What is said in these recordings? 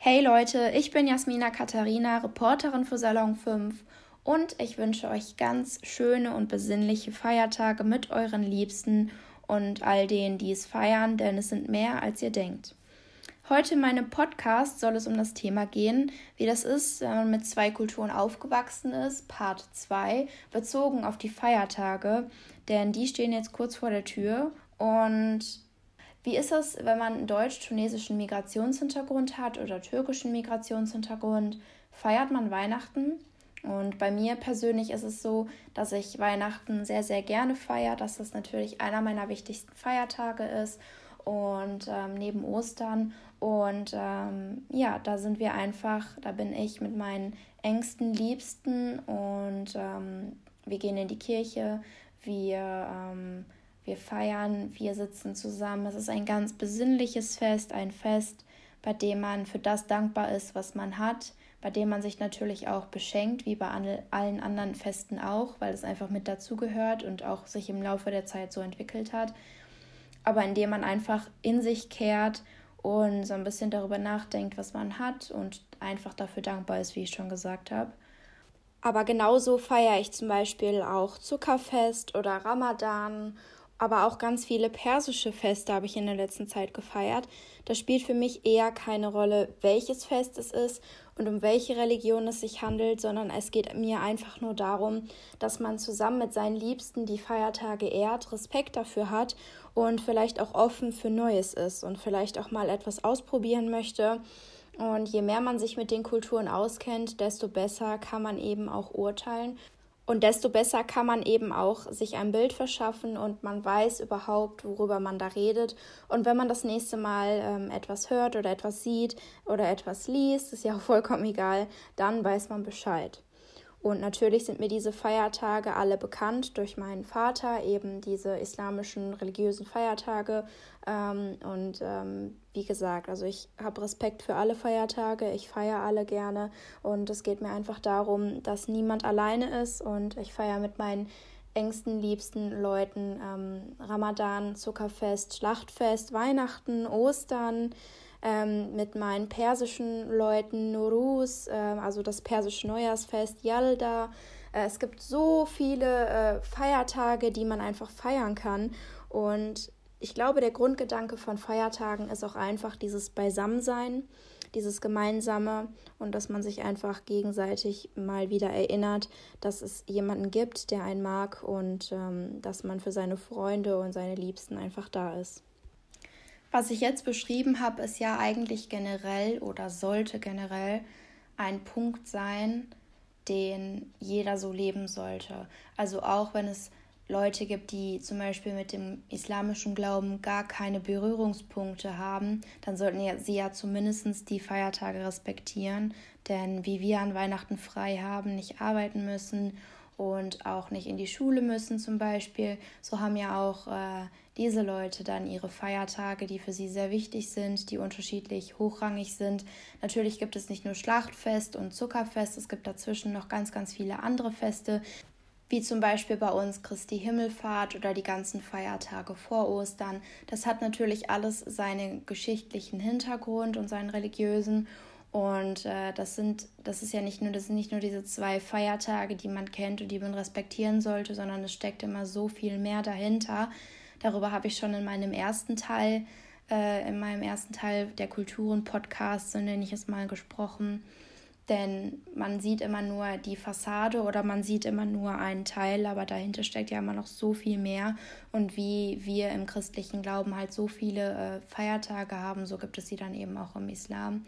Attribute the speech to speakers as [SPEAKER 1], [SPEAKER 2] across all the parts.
[SPEAKER 1] Hey Leute, ich bin Jasmina Katharina, Reporterin für Salon 5 und ich wünsche euch ganz schöne und besinnliche Feiertage mit euren Liebsten und all denen, die es feiern, denn es sind mehr, als ihr denkt. Heute in meinem Podcast soll es um das Thema gehen, wie das ist, wenn man mit zwei Kulturen aufgewachsen ist, Part 2, bezogen auf die Feiertage, denn die stehen jetzt kurz vor der Tür und wie ist es, wenn man deutsch-tunesischen Migrationshintergrund hat oder türkischen Migrationshintergrund? Feiert man Weihnachten? Und bei mir persönlich ist es so, dass ich Weihnachten sehr, sehr gerne feiere, dass das natürlich einer meiner wichtigsten Feiertage ist und ähm, neben Ostern. Und ähm, ja, da sind wir einfach, da bin ich mit meinen engsten Liebsten und ähm, wir gehen in die Kirche, wir ähm, wir feiern, wir sitzen zusammen. Es ist ein ganz besinnliches Fest, ein Fest, bei dem man für das dankbar ist, was man hat, bei dem man sich natürlich auch beschenkt, wie bei allen anderen Festen auch, weil es einfach mit dazugehört und auch sich im Laufe der Zeit so entwickelt hat. Aber indem man einfach in sich kehrt und so ein bisschen darüber nachdenkt, was man hat und einfach dafür dankbar ist, wie ich schon gesagt habe. Aber genauso feiere ich zum Beispiel auch Zuckerfest oder Ramadan aber auch ganz viele persische Feste habe ich in der letzten Zeit gefeiert. Das spielt für mich eher keine Rolle, welches Fest es ist und um welche Religion es sich handelt, sondern es geht mir einfach nur darum, dass man zusammen mit seinen Liebsten die Feiertage ehrt, Respekt dafür hat und vielleicht auch offen für Neues ist und vielleicht auch mal etwas ausprobieren möchte. Und je mehr man sich mit den Kulturen auskennt, desto besser kann man eben auch urteilen und desto besser kann man eben auch sich ein Bild verschaffen und man weiß überhaupt, worüber man da redet. Und wenn man das nächste Mal ähm, etwas hört oder etwas sieht oder etwas liest, ist ja auch vollkommen egal, dann weiß man Bescheid. Und natürlich sind mir diese Feiertage alle bekannt durch meinen Vater, eben diese islamischen religiösen Feiertage. Ähm, und ähm, wie gesagt, also ich habe Respekt für alle Feiertage, ich feiere alle gerne und es geht mir einfach darum, dass niemand alleine ist und ich feiere mit meinen engsten, liebsten Leuten ähm, Ramadan, Zuckerfest, Schlachtfest, Weihnachten, Ostern ähm, mit meinen persischen Leuten, Nuruz, äh, also das persische Neujahrsfest, Yalda. Äh, es gibt so viele äh, Feiertage, die man einfach feiern kann. Und ich glaube, der Grundgedanke von Feiertagen ist auch einfach dieses Beisammensein, dieses Gemeinsame und dass man sich einfach gegenseitig mal wieder erinnert, dass es jemanden gibt, der einen mag und ähm, dass man für seine Freunde und seine Liebsten einfach da ist. Was ich jetzt beschrieben habe, ist ja eigentlich generell oder sollte generell ein Punkt sein, den jeder so leben sollte. Also auch wenn es Leute gibt, die zum Beispiel mit dem islamischen Glauben gar keine Berührungspunkte haben, dann sollten sie ja zumindest die Feiertage respektieren. Denn wie wir an Weihnachten frei haben, nicht arbeiten müssen und auch nicht in die Schule müssen zum Beispiel, so haben ja auch äh, diese Leute dann ihre Feiertage, die für sie sehr wichtig sind, die unterschiedlich hochrangig sind. Natürlich gibt es nicht nur Schlachtfest und Zuckerfest, es gibt dazwischen noch ganz, ganz viele andere Feste, wie zum Beispiel bei uns Christi Himmelfahrt oder die ganzen Feiertage vor Ostern. Das hat natürlich alles seinen geschichtlichen Hintergrund und seinen religiösen. Und äh, das sind, das ist ja nicht nur, das sind nicht nur diese zwei Feiertage, die man kennt und die man respektieren sollte, sondern es steckt immer so viel mehr dahinter. Darüber habe ich schon in meinem ersten Teil, äh, in meinem ersten Teil der Kulturen-Podcast, so nenne ich es mal, gesprochen. Denn man sieht immer nur die Fassade oder man sieht immer nur einen Teil, aber dahinter steckt ja immer noch so viel mehr. Und wie wir im christlichen Glauben halt so viele äh, Feiertage haben, so gibt es sie dann eben auch im Islam.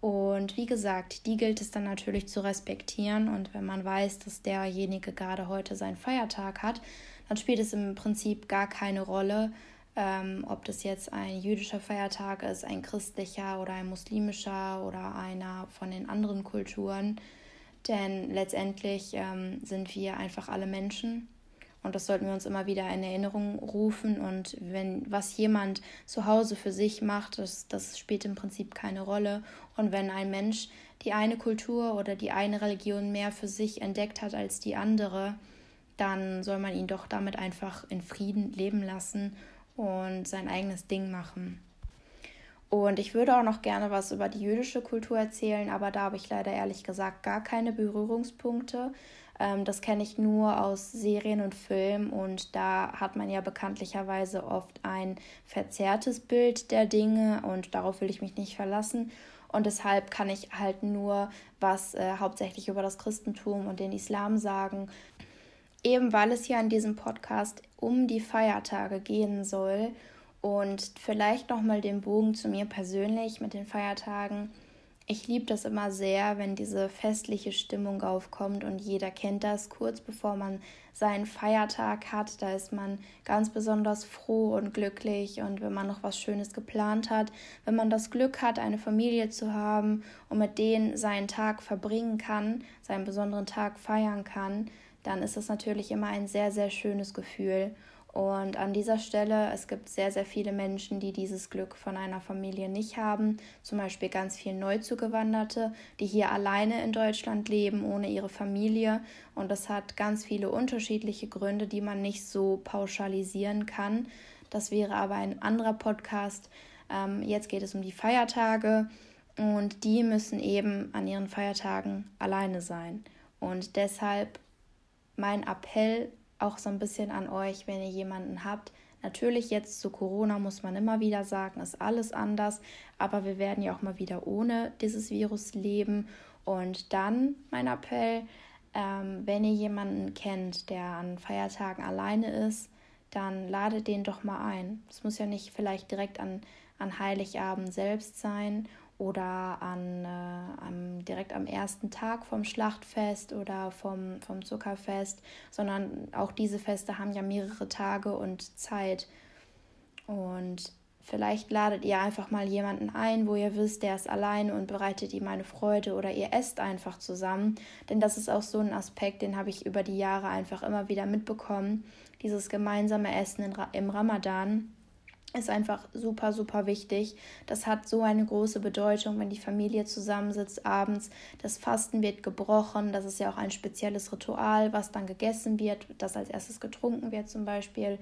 [SPEAKER 1] Und wie gesagt, die gilt es dann natürlich zu respektieren. Und wenn man weiß, dass derjenige gerade heute seinen Feiertag hat, dann spielt es im Prinzip gar keine Rolle, ähm, ob das jetzt ein jüdischer Feiertag ist, ein christlicher oder ein muslimischer oder einer von den anderen Kulturen. Denn letztendlich ähm, sind wir einfach alle Menschen und das sollten wir uns immer wieder in Erinnerung rufen. Und wenn was jemand zu Hause für sich macht, das, das spielt im Prinzip keine Rolle. Und wenn ein Mensch die eine Kultur oder die eine Religion mehr für sich entdeckt hat als die andere, dann soll man ihn doch damit einfach in Frieden leben lassen und sein eigenes Ding machen. Und ich würde auch noch gerne was über die jüdische Kultur erzählen, aber da habe ich leider ehrlich gesagt gar keine Berührungspunkte. Ähm, das kenne ich nur aus Serien und Filmen und da hat man ja bekanntlicherweise oft ein verzerrtes Bild der Dinge und darauf will ich mich nicht verlassen. Und deshalb kann ich halt nur was äh, hauptsächlich über das Christentum und den Islam sagen. Eben weil es hier in diesem Podcast um die Feiertage gehen soll und vielleicht nochmal den Bogen zu mir persönlich mit den Feiertagen. Ich liebe das immer sehr, wenn diese festliche Stimmung aufkommt und jeder kennt das. Kurz bevor man seinen Feiertag hat, da ist man ganz besonders froh und glücklich und wenn man noch was Schönes geplant hat, wenn man das Glück hat, eine Familie zu haben und mit denen seinen Tag verbringen kann, seinen besonderen Tag feiern kann, dann ist das natürlich immer ein sehr, sehr schönes Gefühl. Und an dieser Stelle, es gibt sehr, sehr viele Menschen, die dieses Glück von einer Familie nicht haben. Zum Beispiel ganz viele Neuzugewanderte, die hier alleine in Deutschland leben, ohne ihre Familie. Und das hat ganz viele unterschiedliche Gründe, die man nicht so pauschalisieren kann. Das wäre aber ein anderer Podcast. Ähm, jetzt geht es um die Feiertage. Und die müssen eben an ihren Feiertagen alleine sein. Und deshalb mein Appell auch so ein bisschen an euch, wenn ihr jemanden habt. Natürlich jetzt zu Corona muss man immer wieder sagen, ist alles anders, aber wir werden ja auch mal wieder ohne dieses Virus leben. Und dann mein Appell, ähm, wenn ihr jemanden kennt, der an Feiertagen alleine ist, dann ladet den doch mal ein. Es muss ja nicht vielleicht direkt an, an Heiligabend selbst sein oder an, äh, am, direkt am ersten Tag vom Schlachtfest oder vom, vom Zuckerfest, sondern auch diese Feste haben ja mehrere Tage und Zeit. Und vielleicht ladet ihr einfach mal jemanden ein, wo ihr wisst, der ist allein und bereitet ihm eine Freude oder ihr esst einfach zusammen. Denn das ist auch so ein Aspekt, den habe ich über die Jahre einfach immer wieder mitbekommen. Dieses gemeinsame Essen im Ramadan ist einfach super, super wichtig. Das hat so eine große Bedeutung, wenn die Familie zusammensitzt abends. Das Fasten wird gebrochen. Das ist ja auch ein spezielles Ritual, was dann gegessen wird, das als erstes getrunken wird zum Beispiel.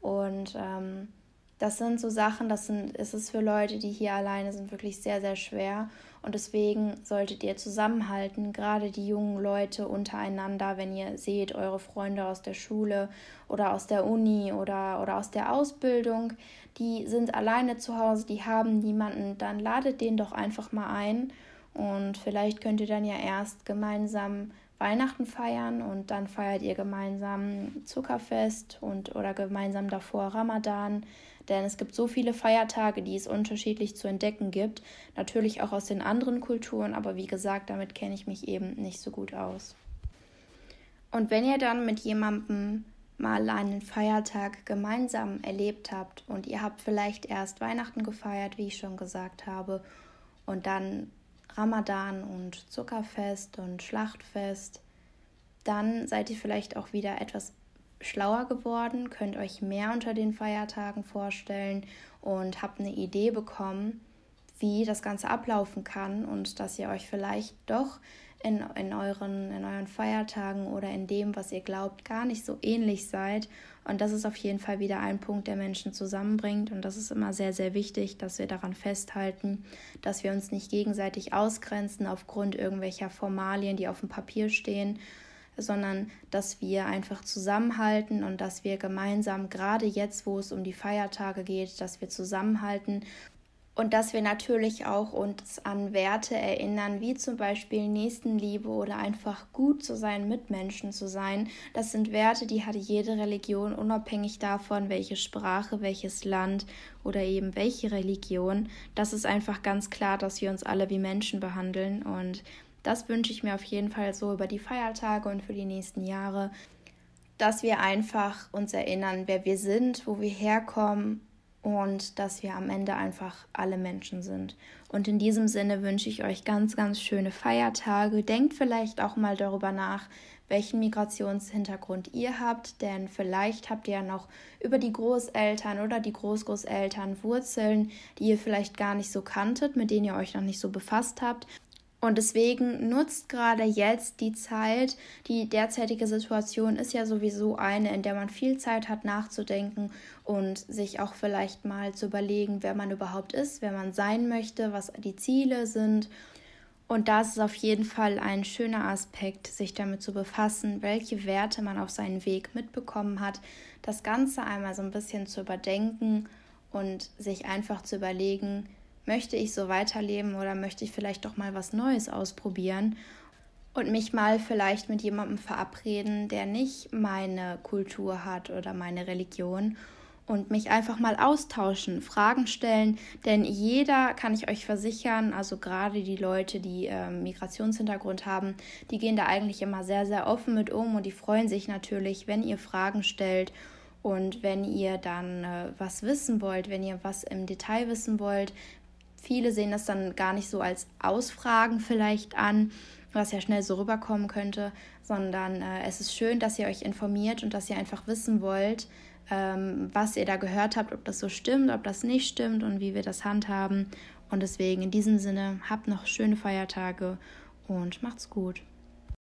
[SPEAKER 1] Und ähm, das sind so Sachen, das sind, ist es für Leute, die hier alleine sind, wirklich sehr, sehr schwer. Und deswegen solltet ihr zusammenhalten, gerade die jungen Leute untereinander, wenn ihr seht, eure Freunde aus der Schule oder aus der Uni oder, oder aus der Ausbildung, die sind alleine zu Hause, die haben niemanden, dann ladet den doch einfach mal ein. Und vielleicht könnt ihr dann ja erst gemeinsam Weihnachten feiern und dann feiert ihr gemeinsam Zuckerfest und oder gemeinsam davor Ramadan. Denn es gibt so viele Feiertage, die es unterschiedlich zu entdecken gibt. Natürlich auch aus den anderen Kulturen, aber wie gesagt, damit kenne ich mich eben nicht so gut aus. Und wenn ihr dann mit jemandem mal einen Feiertag gemeinsam erlebt habt und ihr habt vielleicht erst Weihnachten gefeiert, wie ich schon gesagt habe, und dann Ramadan und Zuckerfest und Schlachtfest, dann seid ihr vielleicht auch wieder etwas schlauer geworden, könnt euch mehr unter den Feiertagen vorstellen und habt eine Idee bekommen, wie das Ganze ablaufen kann und dass ihr euch vielleicht doch in, in, euren, in euren Feiertagen oder in dem, was ihr glaubt, gar nicht so ähnlich seid. Und das ist auf jeden Fall wieder ein Punkt, der Menschen zusammenbringt. Und das ist immer sehr, sehr wichtig, dass wir daran festhalten, dass wir uns nicht gegenseitig ausgrenzen aufgrund irgendwelcher Formalien, die auf dem Papier stehen, sondern dass wir einfach zusammenhalten und dass wir gemeinsam, gerade jetzt, wo es um die Feiertage geht, dass wir zusammenhalten und dass wir natürlich auch uns an Werte erinnern, wie zum Beispiel Nächstenliebe oder einfach gut zu sein, mit Menschen zu sein. Das sind Werte, die hat jede Religion, unabhängig davon, welche Sprache, welches Land oder eben welche Religion. Das ist einfach ganz klar, dass wir uns alle wie Menschen behandeln und das wünsche ich mir auf jeden Fall so über die Feiertage und für die nächsten Jahre, dass wir einfach uns erinnern, wer wir sind, wo wir herkommen und dass wir am Ende einfach alle Menschen sind. Und in diesem Sinne wünsche ich euch ganz, ganz schöne Feiertage. Denkt vielleicht auch mal darüber nach, welchen Migrationshintergrund ihr habt, denn vielleicht habt ihr ja noch über die Großeltern oder die Großgroßeltern Wurzeln, die ihr vielleicht gar nicht so kanntet, mit denen ihr euch noch nicht so befasst habt. Und deswegen nutzt gerade jetzt die Zeit. Die derzeitige Situation ist ja sowieso eine, in der man viel Zeit hat nachzudenken und sich auch vielleicht mal zu überlegen, wer man überhaupt ist, wer man sein möchte, was die Ziele sind. Und da ist es auf jeden Fall ein schöner Aspekt, sich damit zu befassen, welche Werte man auf seinen Weg mitbekommen hat, das Ganze einmal so ein bisschen zu überdenken und sich einfach zu überlegen, möchte ich so weiterleben oder möchte ich vielleicht doch mal was Neues ausprobieren und mich mal vielleicht mit jemandem verabreden, der nicht meine Kultur hat oder meine Religion und mich einfach mal austauschen, Fragen stellen, denn jeder kann ich euch versichern, also gerade die Leute, die äh, Migrationshintergrund haben, die gehen da eigentlich immer sehr, sehr offen mit um und die freuen sich natürlich, wenn ihr Fragen stellt und wenn ihr dann äh, was wissen wollt, wenn ihr was im Detail wissen wollt, Viele sehen das dann gar nicht so als Ausfragen vielleicht an, was ja schnell so rüberkommen könnte, sondern äh, es ist schön, dass ihr euch informiert und dass ihr einfach wissen wollt, ähm, was ihr da gehört habt, ob das so stimmt, ob das nicht stimmt und wie wir das handhaben. Und deswegen in diesem Sinne, habt noch schöne Feiertage und macht's gut.